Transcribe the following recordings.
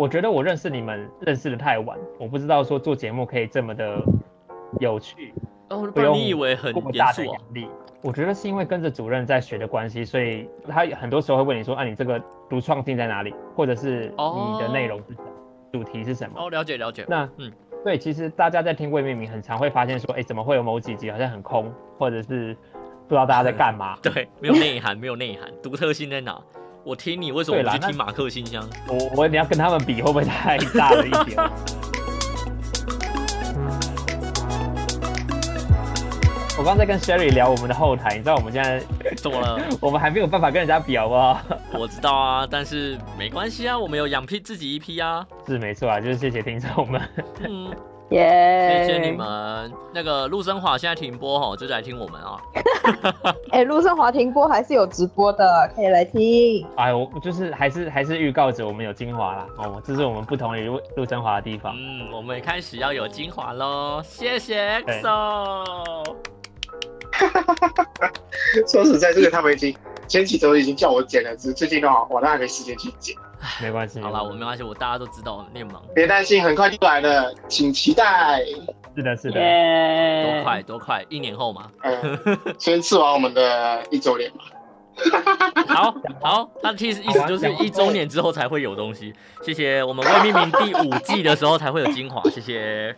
我觉得我认识你们认识的太晚，我不知道说做节目可以这么的有趣，哦，不用你以为很大的？压力。我觉得是因为跟着主任在学的关系，所以他很多时候会问你说，啊，你这个独创性在哪里，或者是你的内容是什么，主题是什么？哦，了解了解。那嗯对，其实大家在听未命名，很常会发现说，哎，怎么会有某几集好像很空，或者是不知道大家在干嘛？对，没有内涵，没有内涵，独特性在哪？我听你为什么对啦那不去听马克信箱？我我你要跟他们比，会不会太大了一点？我刚刚在跟 Sherry 聊我们的后台，你知道我们现在怎么了？我们还没有办法跟人家比，好不好？我知道啊，但是没关系啊，我们有养批自己一批啊。是没错啊，就是谢谢听众们。嗯，耶！谢谢你。们。那个陆生华现在停播哈，就来听我们啊。哎，陆生华停播还是有直播的，可以来听。哎，我就是还是还是预告着我们有精华啦，哦，这是我们不同于陆陆生华的地方。嗯，我们开始要有精华喽，谢谢 XO。说实在，这个他们已经前几周已经叫我剪了，只是最近的话，我都还没时间去剪。没关系，好啦，我没关系，我大家都知道念忙，别担心，很快就来了，请期待。是的，是的。耶！多快多快，一年后嘛。嗯，先吃完我们的一周年吧。好好，他的意思意思就是一周年之后才会有东西。谢谢，我们未命名第五季的时候才会有精华，谢谢。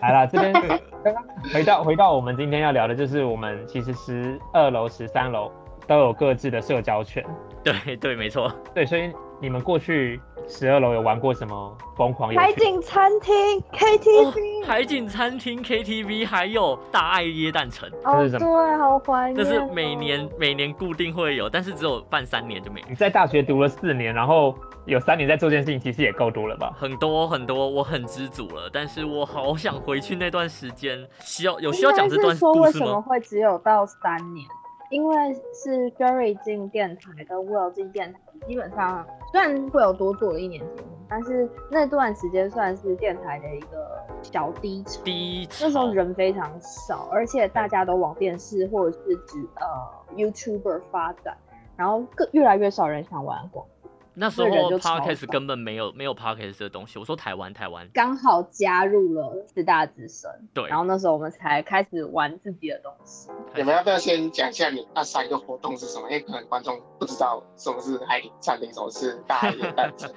来啦，这边刚刚回到回到我们今天要聊的，就是我们其实十二楼、十三楼都有各自的社交圈。对对，没错。对，所以你们过去十二楼有玩过什么疯狂游戏？海景餐厅 KTV，海景餐厅、KTV，还有大爱椰蛋城，哦，这是什对，好怀念哦。这是每年每年固定会有，但是只有办三年就没了。你在大学读了四年，然后有三年在做这件事情，其实也够多了吧？很多很多，我很知足了，但是我好想回去那段时间。需要有需要讲这段故事为什么？会只有到三年？因为是 Jerry 进电台跟 Will 进电台，基本上虽然会有多做了一年节目，但是那段时间算是电台的一个小低潮。第一那时候人非常少，而且大家都往电视或者是指呃 YouTuber 发展，然后更越来越少人想玩广播。那时候 podcast 根本没有没有 podcast 的东西。我说台湾台湾，刚好加入了四大之声，对然后那时候我们才开始玩自己的东西。你们要不要先讲一下你那三个活动是什么？因为可能观众不知道什么是海底餐厅，什么是大海的诞生。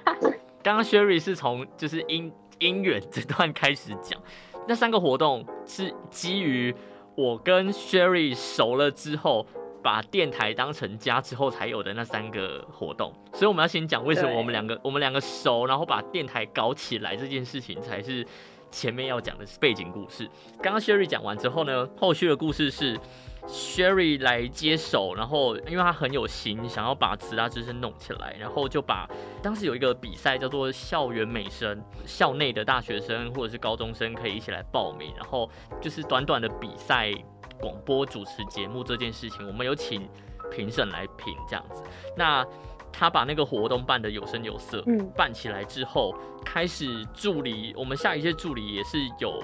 刚刚 Sherry 是从就是姻姻缘这段开始讲，那三个活动是基于我跟 Sherry 熟了之后，把电台当成家之后才有的那三个活动。所以我们要先讲为什么我们两个我们两个熟，然后把电台搞起来这件事情才是前面要讲的背景故事。刚刚 Sherry 讲完之后呢，后续的故事是 Sherry 来接手，然后因为他很有心，想要把慈大之声弄起来，然后就把当时有一个比赛叫做校园美声，校内的大学生或者是高中生可以一起来报名，然后就是短短的比赛广播主持节目这件事情，我们有请评审来评这样子。那他把那个活动办得有声有色，嗯办起来之后，开始助理，我们下一届助理也是有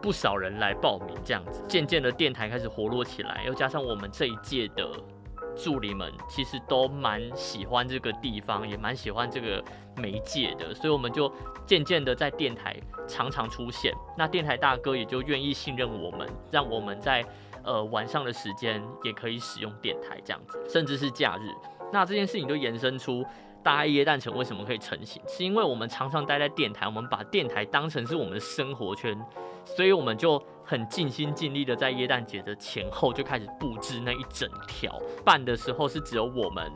不少人来报名，这样子，渐渐的电台开始活络起来，又加上我们这一届的助理们其实都蛮喜欢这个地方，也蛮喜欢这个媒介的，所以我们就渐渐的在电台常常出现。那电台大哥也就愿意信任我们，让我们在呃晚上的时间也可以使用电台这样子，甚至是假日。那这件事情就延伸出大爱耶诞城为什么可以成型，是因为我们常常待在电台，我们把电台当成是我们的生活圈，所以我们就很尽心尽力的在耶诞节的前后就开始布置那一整条。办的时候是只有我们。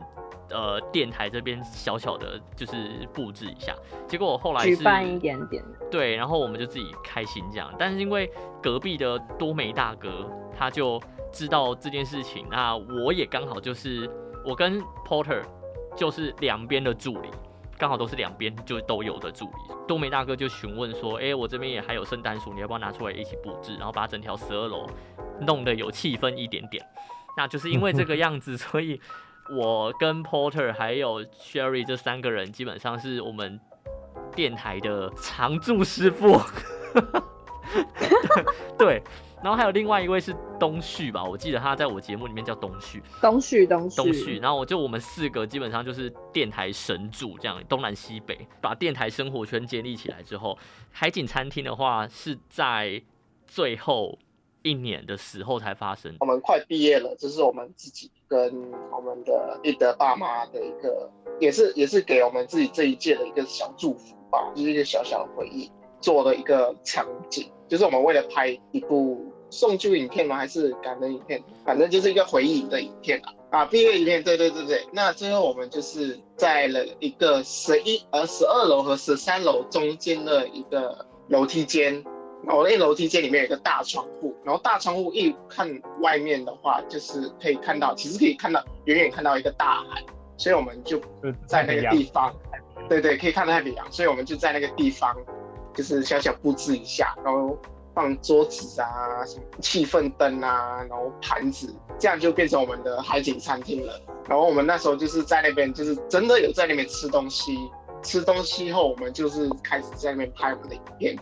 呃，电台这边小小的就是布置一下，结果我后来是举办一点点，对，然后我们就自己开心这样。但是因为隔壁的多梅大哥他就知道这件事情，那我也刚好就是我跟 Porter 就是两边的助理，刚好都是两边就都有的助理。多梅大哥就询问说：“哎、我这边也还有圣诞树，你要不要拿出来一起布置？然后把整条十二楼弄得有气氛一点点。”那就是因为这个样子，所以 我跟 Porter 还有 Sherry 这三个人基本上是我们电台的常驻师傅。对，然后还有另外一位是东旭吧，我记得他在我节目里面叫东旭，东旭东旭东旭。然后我就我们四个基本上就是电台神助，这样东南西北把电台生活圈建立起来之后，海景餐厅的话是在最后一年的时候才发生。我们快毕业了，这是我们自己跟我们的一德爸妈的一个，也是也是给我们自己这一届的一个小祝福吧，就是一个小小的回忆。做了一个场景，就是我们为了拍一部送旧影片吗？还是感人影片？反正就是一个回忆的影片啊！啊，毕业影片，对对对对。那最后我们就是在了一个十一呃十二楼和十三楼中间的一个楼梯间，然后那楼梯间里面有一个大窗户，然后大窗户一看外面的话，就是可以看到，其实可以看到远远看到一个大海，所以我们就在那个地方，对对，可以看到太平洋，所以我们就在那个地方。就是小小布置一下，然后放桌子啊，什么气氛灯啊，然后盘子，这样就变成我们的海景餐厅了。然后我们那时候就是在那边，就是真的有在那边吃东西。吃东西后，我们就是开始在那边拍我们的影片。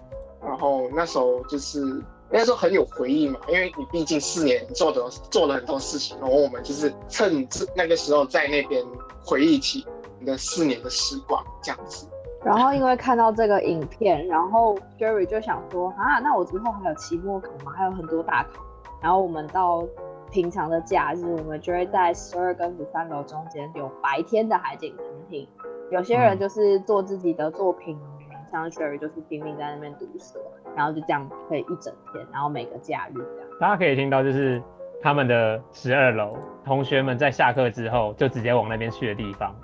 然后那时候就是那时候很有回忆嘛，因为你毕竟四年做的做了很多事情。然后我们就是趁这那个时候在那边回忆起你的四年的时光，这样子。然后因为看到这个影片，然后 Jerry 就想说啊，那我之后还有期末考嘛？还有很多大考。然后我们到平常的假日，我们就会在十二跟十三楼中间有白天的海景餐厅。有些人就是做自己的作品，像 Jerry 就是拼命在那边读书，然后就这样可以一整天，然后每个假日这样。大家可以听到就是他们的十二楼同学们在下课之后就直接往那边去的地方。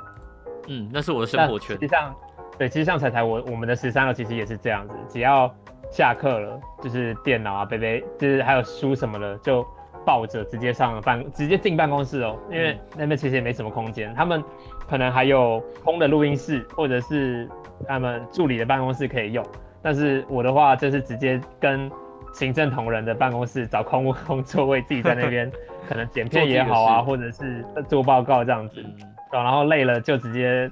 嗯，那是我的生活圈。实际上。对，其实像彩彩，我我们的十三楼其实也是这样子，只要下课了，就是电脑啊、杯杯，就是还有书什么的，就抱着直接上办，直接进办公室哦。因为那边其实也没什么空间，他们可能还有空的录音室，或者是他们助理的办公室可以用。但是我的话，就是直接跟行政同仁的办公室找空空座位，自己在那边 可能剪片也好啊，或者是做报告这样子。然后累了就直接。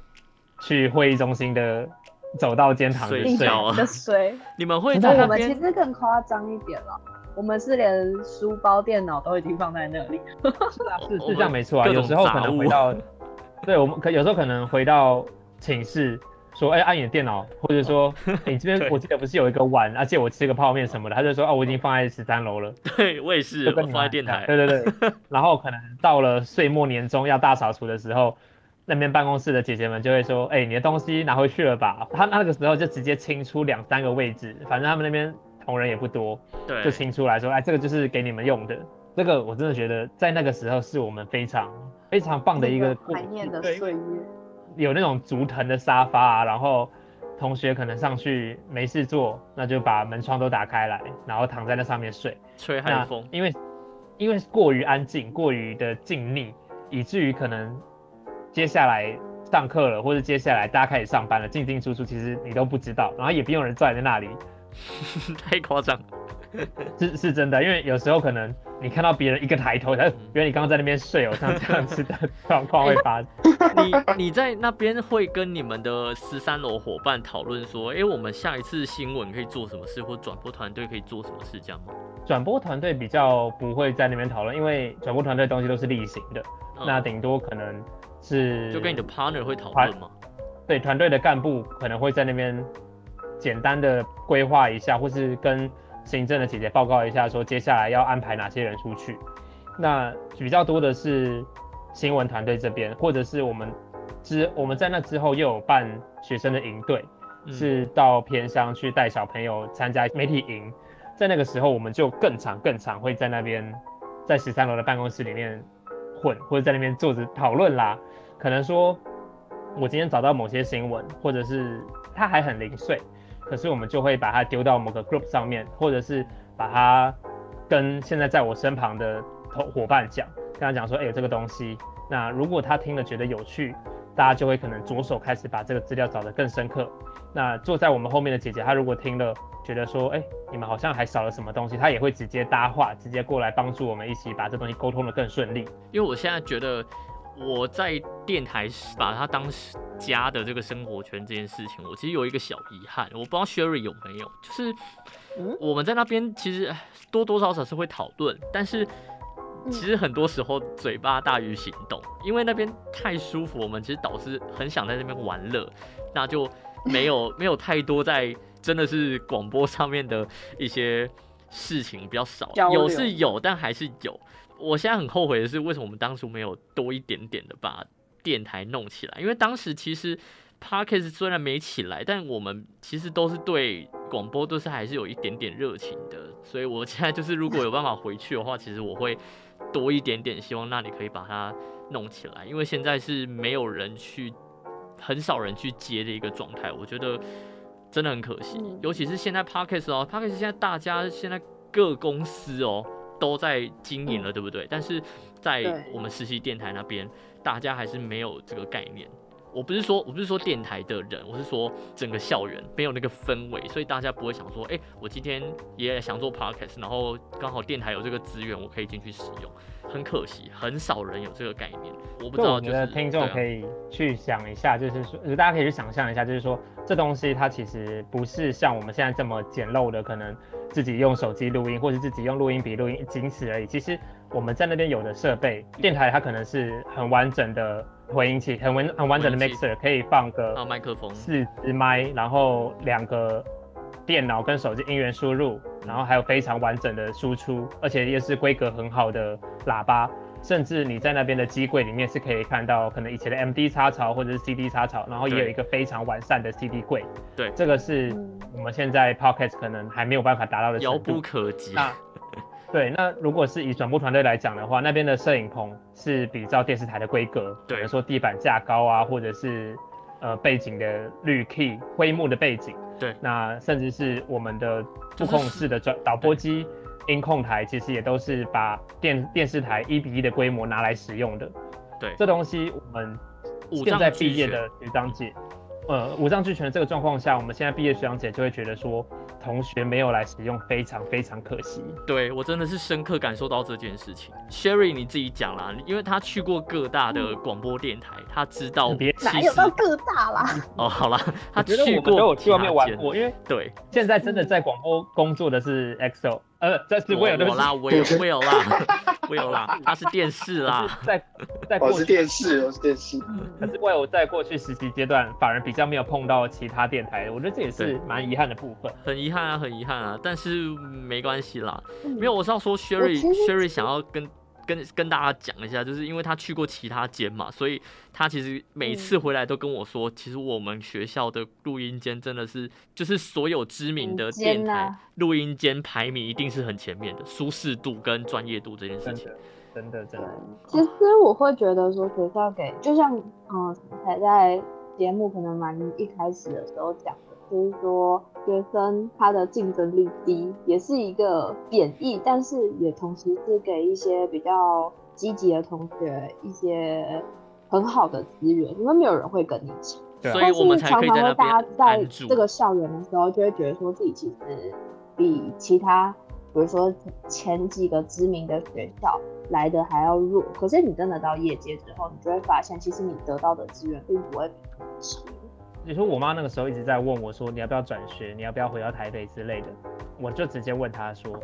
去会议中心的走到间堂睡觉的睡，你们会在我们其实更夸张一点了，我们是连书包、电脑都已经放在那里。是啊，是是这样没错啊。有时候可能回到，对我们可有时候可能回到寝室说，哎，按你的电脑，或者说你这边 我记得不是有一个碗，啊，借我吃个泡面什么的，他就说，哦，我已经放在十三楼了。对，我也是，放在电台。对对对，然后可能到了岁末年终要大扫除的时候。那边办公室的姐姐们就会说：“哎，你的东西拿回去了吧？”他那个时候就直接清出两三个位置，反正他们那边同仁也不多，对，就清出来说：“哎，这个就是给你们用的。”这个我真的觉得在那个时候是我们非常非常棒的一个怀念的岁月。有那种竹藤的沙发啊，然后同学可能上去没事做，那就把门窗都打开来，然后躺在那上面睡，吹海风。因为因为过于安静，过于的静谧，以至于可能。接下来上课了，或者接下来大家开始上班了，进进出出，其实你都不知道，然后也不用人坐在那里，太夸张，是是真的，因为有时候可能你看到别人一个抬头，他原来你刚刚在那边睡哦，像这样子的状况会发生。你你在那边会跟你们的十三楼伙伴讨论说，哎，我们下一次新闻可以做什么事，或转播团队可以做什么事，这样吗？转播团队比较不会在那边讨论，因为转播团队东西都是例行的，那顶多可能。是，就跟你的 partner 会讨论吗？对，团队的干部可能会在那边简单的规划一下，或是跟行政的姐姐报告一下，说接下来要安排哪些人出去。那比较多的是新闻团队这边，或者是我们之我们在那之后又有办学生的营队，是到偏乡去带小朋友参加媒体营。在那个时候，我们就更常更常会在那边，在十三楼的办公室里面混，或者在那边坐着讨论啦。可能说，我今天找到某些新闻，或者是它还很零碎，可是我们就会把它丢到某个 group 上面，或者是把它跟现在在我身旁的同伙伴讲，跟他讲说，哎，有这个东西。那如果他听了觉得有趣，大家就会可能着手开始把这个资料找得更深刻。那坐在我们后面的姐姐，她如果听了觉得说，哎，你们好像还少了什么东西，她也会直接搭话，直接过来帮助我们一起把这东西沟通得更顺利。因为我现在觉得。我在电台把它当家的这个生活圈这件事情，我其实有一个小遗憾，我不知道 Sherry 有没有，就是我们在那边其实多多少少是会讨论，但是其实很多时候嘴巴大于行动，因为那边太舒服，我们其实导师很想在那边玩乐，那就没有 没有太多在真的是广播上面的一些事情比较少，有是有，但还是有。我现在很后悔的是，为什么我们当初没有多一点点的把电台弄起来？因为当时其实 Parkes 虽然没起来，但我们其实都是对广播都是还是有一点点热情的。所以我现在就是如果有办法回去的话，其实我会多一点点，希望那里可以把它弄起来。因为现在是没有人去，很少人去接的一个状态，我觉得真的很可惜。尤其是现在 Parkes 哦，Parkes 现在大家现在各公司哦。都在经营了，对不对？但是在我们实习电台那边，大家还是没有这个概念。我不是说，我不是说电台的人，我是说整个校园没有那个氛围，所以大家不会想说，哎，我今天也想做 podcast，然后刚好电台有这个资源，我可以进去使用。很可惜，很少人有这个概念。我不知道，我觉得听众可以去想一下，就是说，大家可以去想象一下，就是说，这东西它其实不是像我们现在这么简陋的，可能自己用手机录音，或者自己用录音笔录音，仅此而已。其实我们在那边有的设备，电台它可能是很完整的。回音器很完很完整的 mixer，可以放个麦克风，四支麦，然后两个电脑跟手机音源输入，然后还有非常完整的输出，而且又是规格很好的喇叭，甚至你在那边的机柜里面是可以看到可能以前的 MD 插槽或者是 CD 插槽，然后也有一个非常完善的 CD 柜。对，这个是我们现在 Podcast 可能还没有办法达到的遥不可及。对，那如果是以转播团队来讲的话，那边的摄影棚是比照电视台的规格，比如说地板架高啊，或者是呃背景的绿 key 灰幕的背景。对，那甚至是我们的触控式的转导播机、音控台，其实也都是把电电视台一比一的规模拿来使用的。对，这东西我们现在毕业的学长姐，呃，五脏俱全的这个状况下，我们现在毕业学长姐就会觉得说。同学没有来使用，非常非常可惜。对我真的是深刻感受到这件事情。Sherry，你自己讲啦，因为他去过各大的广播电台，他知道哪有到各大啦。哦，好啦，他去过，我去外面玩过，因为对，现在真的在广播工作的是 XO。呃，这是我有啦，我有，我有啦，我有啦，他是电视啦，在在过去电视，我是电视。可是为我在过去实习阶段反而比较没有碰到其他电台，我觉得这也是蛮遗憾的部分。很遗憾啊，很遗憾啊，但是没关系啦。没有，我是要说 Sherry，Sherry 想要跟。跟跟大家讲一下，就是因为他去过其他间嘛，所以他其实每次回来都跟我说，其实我们学校的录音间真的是，就是所有知名的电台录音间排名一定是很前面的，舒适度跟专业度这件事情，真的真的。其实我会觉得说，学校给就像嗯，才在节目可能蛮一开始的时候讲。就是说，学生他的竞争力低，也是一个贬义，但是也同时是给一些比较积极的同学一些很好的资源，因为没有人会跟你抢。所以我们才可以在大家在这个校园的时候，就会觉得说自己其实比其他，比如说前几个知名的学校来的还要弱。可是你真的到业界之后，你就会发现，其实你得到的资源并不会比他们少。你说我妈那个时候一直在问我，说你要不要转学，你要不要回到台北之类的，我就直接问她说，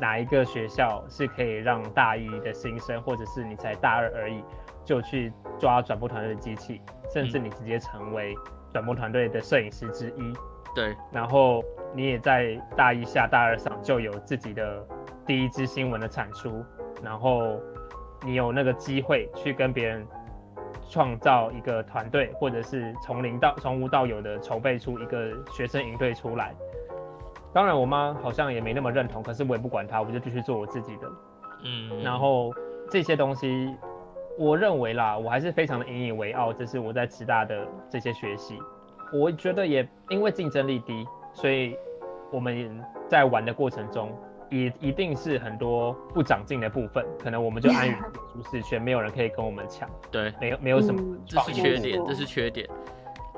哪一个学校是可以让大一的新生，或者是你才大二而已，就去抓转播团队的机器，甚至你直接成为转播团队的摄影师之一。对，然后你也在大一下、大二上就有自己的第一支新闻的产出，然后你有那个机会去跟别人。创造一个团队，或者是从零到从无到有的筹备出一个学生营队出来。当然，我妈好像也没那么认同，可是我也不管她，我就继续做我自己的。嗯，然后这些东西，我认为啦，我还是非常的引以为傲。这是我在职大的这些学习，我觉得也因为竞争力低，所以我们在玩的过程中。也一定是很多不长进的部分，可能我们就安于舒适圈，没有人可以跟我们抢。对，没有没有什么，这是缺点，这是缺点。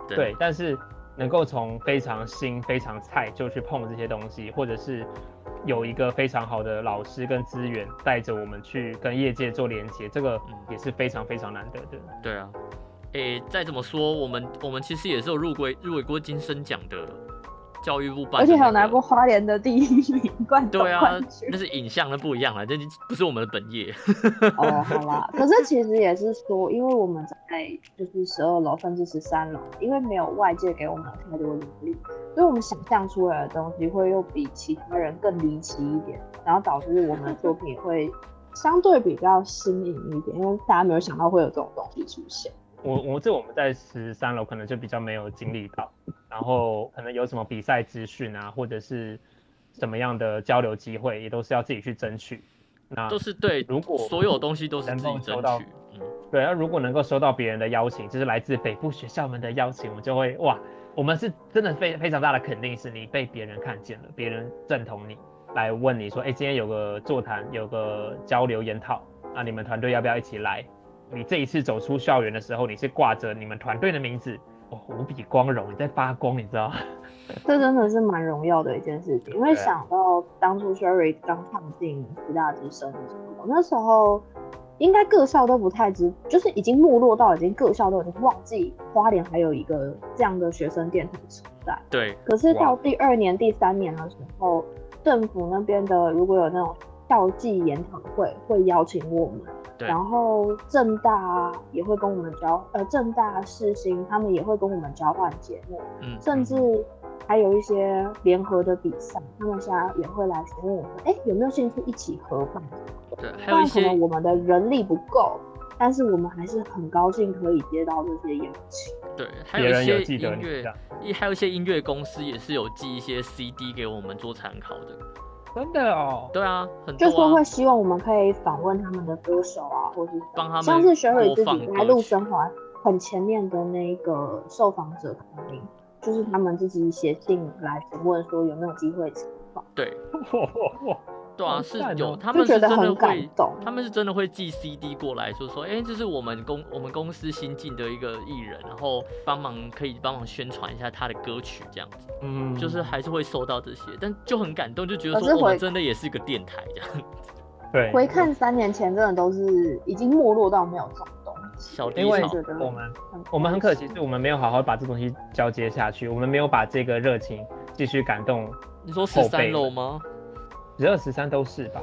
对，但是能够从非常新、非常菜就去碰这些东西，或者是有一个非常好的老师跟资源带着我们去跟业界做连接，这个嗯也是非常非常难得的。对啊，诶，再怎么说，我们我们其实也是有入围入围过金声奖的教育部办那个，而且还有拿过花莲的第一名冠军对啊那是影像，那不一样了，这不是我们的本业。哦，好啦，可是其实也是说，因为我们在就是十二楼甚至十三楼，因为没有外界给我们太多能力，所以我们想象出来的东西会又比其他人更离奇一点，然后导致我们的作品会相对比较新颖一点，因为大家没有想到会有这种东西出现。我我这我们在十三楼可能就比较没有经历到，然后可能有什么比赛资讯啊，或者是什么样的交流机会，也都是要自己去争取。那就是对，如果所有东西都是自己争取。嗯，对，那如果能够收到别人的邀请，就是来自北部学校们的邀请，我就会哇，我们是真的非非常大的肯定，是你被别人看见了，别人认同你，来问你说，哎，今天有个座谈，有个交流研讨，那你们团队要不要一起来？你这一次走出校园的时候，你是挂着你们团队的名字，哦，无比光荣，你在发光，你知道吗？这真的是蛮荣耀的一件事情，因为想到当初 Sherry 刚踏进师大之声的时候，那时候应该各校都不太知，就是已经没落到已经各校都已经忘记花莲还有一个这样的学生电台存在。对，可是到第二年、第三年的时候，政府那边的如果有那种校际研讨会，会邀请我们，对然后正大也会跟我们交，呃，正大世新他们也会跟我们交换节目。嗯，甚至还有一些联合的比赛，他们现在也会来询问我们，哎、有没有兴趣一起合办？对，还当然可有一些能我们的人力不够，但是我们还是很高兴可以接到这些邀请。对，还别有一些音乐还有一些音乐公司也是有寄一些 CD 给我们做参考的。真的哦，对啊，很就说会。希望我们可以访问他们的歌手啊，或是帮他们像是学伟自己来录曲生活很前面的那个受访者同名，就是他们自己写信来询问说有没有机会采访，对 对啊，是有他就们是真的会，他们是真的会寄 CD 过来，就说，哎、这是我们公我们公司新进的一个艺人，然后帮忙可以帮忙宣传一下他的歌曲，这样子，嗯，就是还是会收到这些，但就很感动，就觉得说我们真的也是一个电台这样子，对，回看三年前，真的都是已经没落到没有这种东西。因为潮觉得我们很我们很可惜，是我们没有好好把这东西交接下去，我们没有把这个热情继续感动。你说十三楼吗？十二十三都是吧，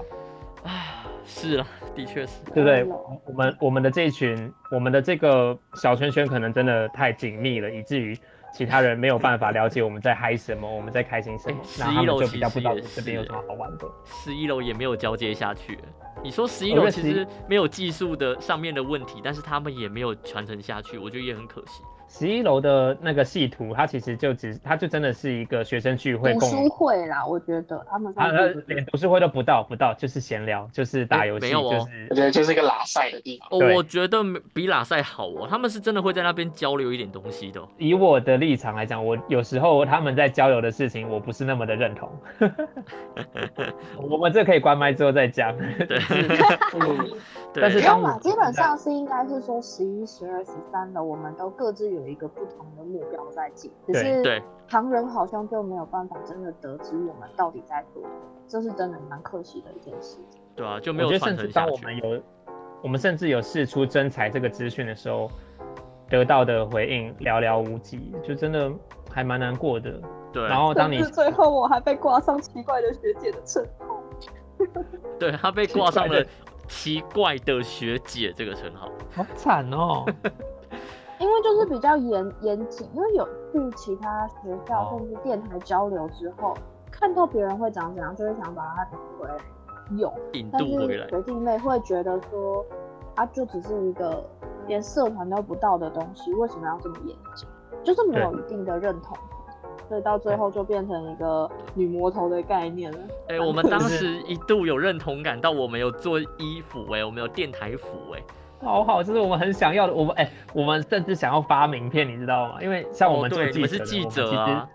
啊，是啊，的确是，对不对？我们我们的这一群，我们的这个小圈圈可能真的太紧密了，以至于其他人没有办法了解我们在嗨什么，我们在开心什么哎，那他11楼们就比较不知道这边有什么好玩的。十一楼也没有交接下去。你说十一我觉得11楼其实没有技术的上面的问题，但是他们也没有传承下去，我觉得也很可惜。十一楼的那个系图，它其实就只，它就真的是一个学生聚会读书会啦，我觉得他们他上次他连读书会都不到，不到就是闲聊，就是打游戏，哎没有哦就是我觉得就是一个拉赛的地方。哦，我觉得比拉塞好哦，他们是真的会在那边交流一点东西的哦、以我的立场来讲，我有时候他们在交流的事情，我不是那么的认同。我们这可以关麦之后再讲。对，但是不用啦，基本上是应该是说十一、十二、十三的，我们都各自有一个不同的目标在进，只对是旁人好像就没有办法真的得知我们到底在做什么，这是真的蛮可惜的一件事情。对啊，就没我觉得有传甚至当我承下去。们有，我们甚至有试出真才这个资讯的时候，得到的回应寥寥无几，就真的还蛮难过的。对，然后当你最后我还被挂上奇怪的学姐的称号。对他被挂上了奇怪的学姐这个称号。好惨哦，因为就是比较严严谨，因为有去其他学校哦甚至电台交流之后，看到别人会长怎样，就会想把它拿回来用。引但渡回来，是学弟妹会觉得说，啊，就只是一个连社团都不到的东西，为什么要这么严谨？就是没有一定的认同，所以到最后就变成一个女魔头的概念了。哎、我们当时一度有认同感到我们有做衣服、哎，我们有电台服、哎，好好，这是我们很想要的。我们哎、我们甚至想要发名片，你知道吗？因为像我哦们做对，你们是记者啊，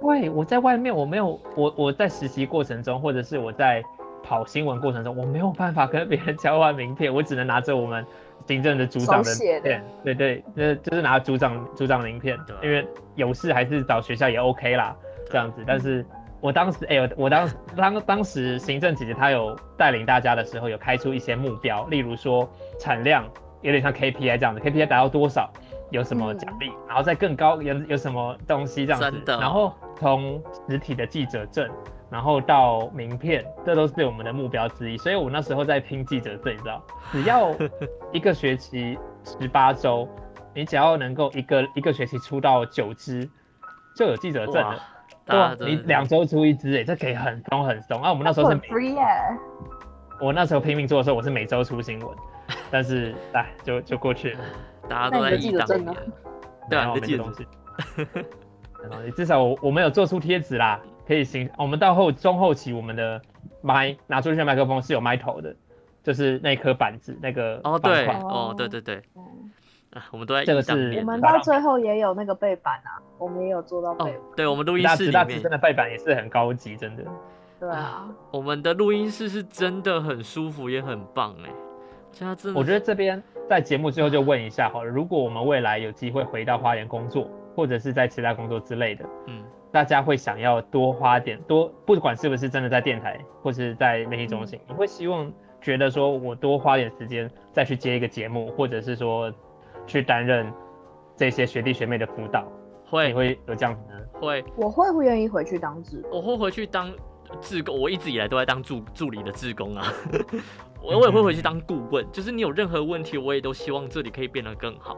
对，我在外面我没有我我在实习过程中，或者是我在跑新闻过程中，我没有办法跟别人交换名片，我只能拿着我们行政的组长的手写的片，对对，那就是拿组长组长名片因为有事还是找学校也 OK 啦，这样子。但是我当时，哎、我我当时当当时行政姐姐她有带领大家的时候，有开出一些目标，例如说产量，有点像 KPI 这样子，KPI 达到多少有什么奖励，然后再更高有有什么东西这样子，的然后从实体的记者证。然后到名片，这都是我们的目标之一。所以我那时候在拼记者证，你知道，只要一个学期十八周，你只要能够一个一个学期出到九支，就有记者证了。，大家真的两周出一支，哎，这可以很松很松。啊，我们那时候是，free 耶，我那时候拼命做的时候，我是每周出新闻，但是哎，就就过去了。大家都在记忆当年者证呢。对啊，没记得东西。没东西至少我我们有做出贴纸啦，可以行。我们到后中后期，我们的麦拿出去的麦克风是有麦头的，就是那颗板子那个哦，对，哦，对对对，嗯啊，我们都在这个是忆当年我们到到最后也有那个背板啊，我们也有做到哦背板，，对，我们录音室里面真，的背板也是很高级，真的。对啊，我们的录音室是真的很舒服，也很棒哎。我觉得这边在节目最后就问一下好了，如果我们未来有机会回到花园工作，或者是在其他工作之类的，嗯，大家会想要多花点多，不管是不是真的在电台或是在媒体中心，你会希望觉得说我多花点时间再去接一个节目，或者是说去担任这些学弟学妹的辅导，你会会有这样子的？会，我会不愿意回去当志，我会回去当志工，我一直以来都在当助助理的志工啊。我我也会回去当顾问，就是你有任何问题，我也都希望这里可以变得更好，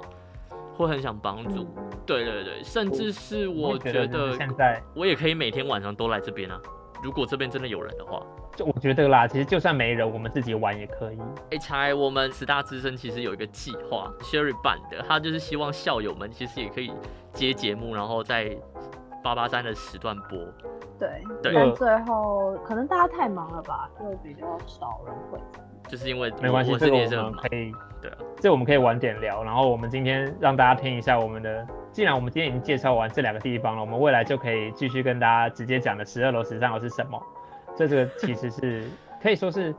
会很想帮助。嗯对对对，甚至是我觉得现在我也可以每天晚上都来这边啊。如果这边真的有人的话，就我觉得啦，其实就算没人，我们自己玩也可以。哎，才我们十大资深其实有一个计划，Sherry 办的，他就是希望校友们其实也可以接节目，然后在八八三的时段播。对，对但最后可能大家太忙了吧，就比较少人会。就是因为没关系，我这这个我们可以，对啊，这我们可以晚点聊。然后我们今天让大家听一下我们的，既然我们今天已经介绍完这两个地方了，我们未来就可以继续跟大家直接讲的十二楼、十三楼是什么。这这个其实是可以说是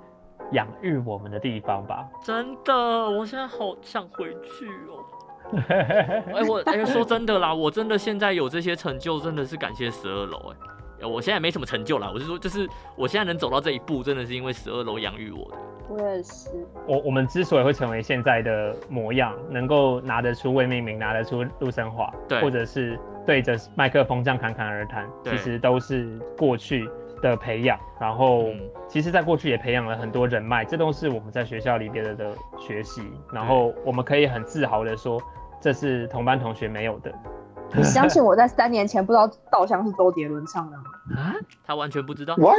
养育我们的地方吧。真的，我现在好想回去哦。哎、我哎、说真的啦，我真的现在有这些成就，真的是感谢十二楼哎。呃我现在没什么成就啦，我是说，就是我现在能走到这一步，真的是因为十二楼养育我的。我也是，我我们之所以会成为现在的模样，能够拿得出未命名，拿得出陆生华，对或者是对着麦克风这样侃侃而谈，其实都是过去的培养。然后，嗯其实在过去也培养了很多人脉，这都是我们在学校里边的的学习。然后我们可以很自豪的说，这是同班同学没有的。你 相信我在三年前不知道稻香是周杰伦唱的吗？啊，他完全不知道，What？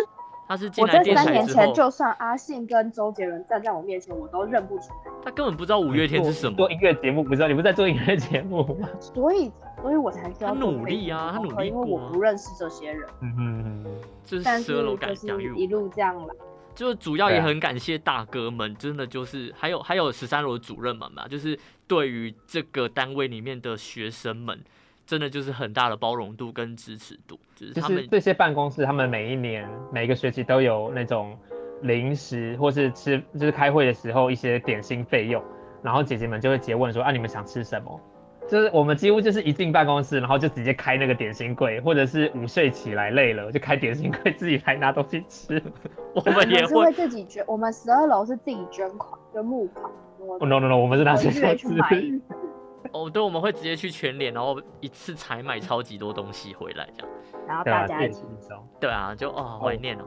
他是进我在三年前，就算阿信跟周杰伦站在我面前，我都认不出来。他根本不知道五月天是什么做。音乐节目不知道，你不是在做音乐节目吗？所以，所以我才知道他努力啊他努力因为我不认识这些人，嗯嗯嗯。就是十二楼感就是养育我一路这样来。就是主要也很感谢大哥们，真的就是还有还有十三楼的主任们嘛，就是对于这个单位里面的学生们，真的就是很大的包容度跟支持度，就是他们是这些办公室，他们每一年每个学期都有那种零食，或是吃就是开会的时候一些点心费用，然后姐姐们就会直接问说啊你们想吃什么？就是我们几乎就是一进办公室，然后就直接开那个点心柜，或者是午睡起来累了就开点心柜自己来拿东西吃。我 我们也们是会会，自己捐，我们十二楼是自己捐款，捐募款。no no no，我们是拿我学校去资买源。哦，对，我们会直接去全联，然后一次采买超级多东西回来，这样。然后大家一起是一种。对啊，就哦，怀念哦。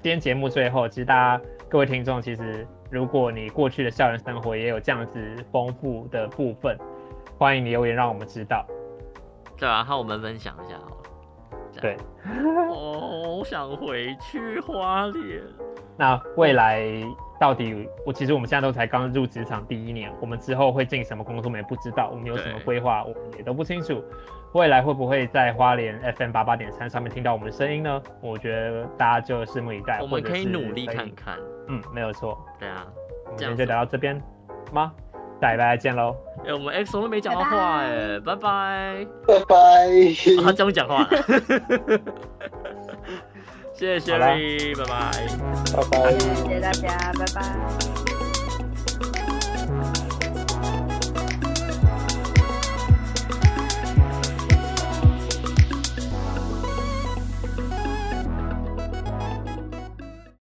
今天节目最后，其实大家各位听众，其实如果你过去的校园生活也有这样子丰富的部分，欢迎你留言让我们知道。对啊，和我们分享一下好了。这对 我想回去花莲。那未来到底，我其实我们现在都才刚入职场第一年，我们之后会进什么工作，我们也不知道，我们有什么对规划，我们也都不清楚。未来会不会在花莲 FM 八八点三上面听到我们的声音呢？我觉得大家就拭目以待。我们可以努力看看。嗯，没有错。对啊，我们今天就聊到这边吗？下礼拜再见喽。哎、我们 X 都没讲到话哎，拜拜。拜拜。哦他终于讲话了，谢谢好啦 Sherry，拜拜。拜拜。谢谢大家，拜拜。